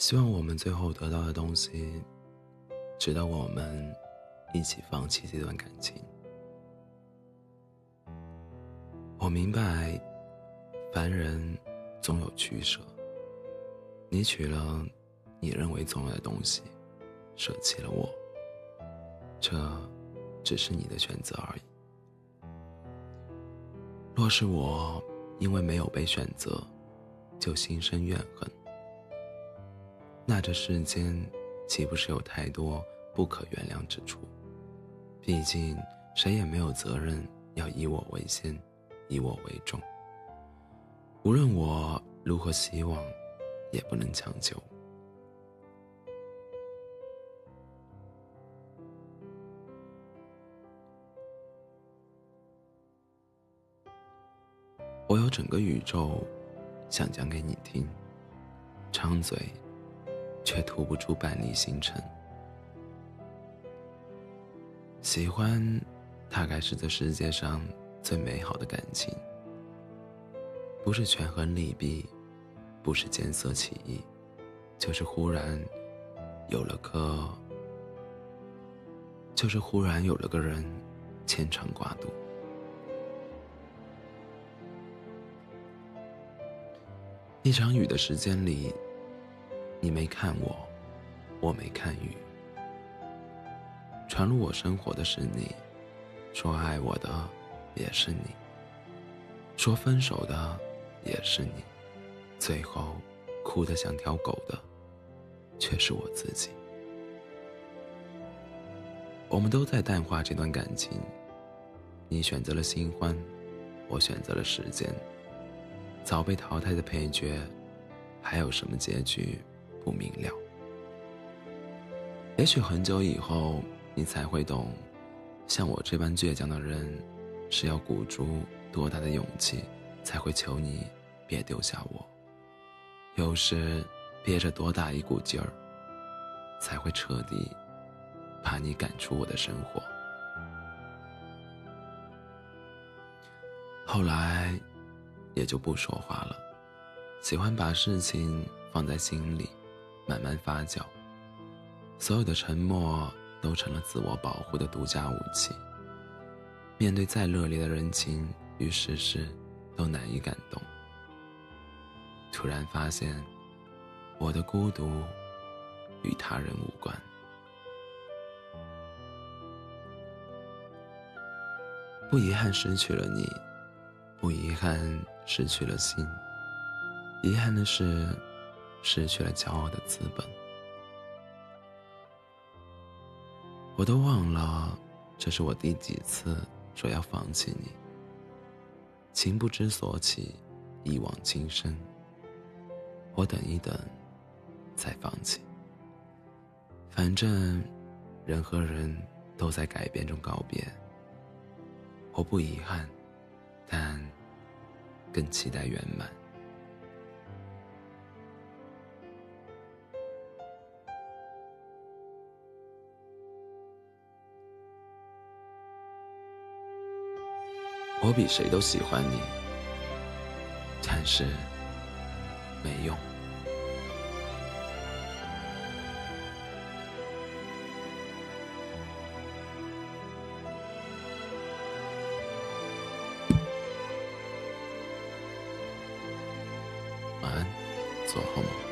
希望我们最后得到的东西，值得我们一起放弃这段感情。我明白，凡人总有取舍。你取了你认为重要的东西，舍弃了我，这只是你的选择而已。若是我因为没有被选择，就心生怨恨，那这世间岂不是有太多不可原谅之处？毕竟谁也没有责任要以我为先，以我为重。无论我如何希望，也不能强求。我有整个宇宙。想讲给你听，张嘴，却吐不出半粒星辰。喜欢，大概是这世界上最美好的感情。不是权衡利弊，不是见色起意，就是忽然有了个，就是忽然有了个人，牵肠挂肚。一场雨的时间里，你没看我，我没看雨。传入我生活的是你，说爱我的也是你，说分手的也是你，最后哭得像条狗的，却是我自己。我们都在淡化这段感情，你选择了新欢，我选择了时间。早被淘汰的配角，还有什么结局不明了？也许很久以后，你才会懂，像我这般倔强的人，是要鼓足多大的勇气，才会求你别丢下我；有时憋着多大一股劲儿，才会彻底把你赶出我的生活。后来。也就不说话了，喜欢把事情放在心里，慢慢发酵。所有的沉默都成了自我保护的独家武器。面对再热烈的人情与世事，都难以感动。突然发现，我的孤独与他人无关。不遗憾失去了你，不遗憾。失去了心，遗憾的是，失去了骄傲的资本。我都忘了，这是我第几次说要放弃你。情不知所起，一往情深。我等一等，再放弃。反正，人和人都在改变中告别。我不遗憾，但。更期待圆满。我比谁都喜欢你，但是没用。晚安，做好梦。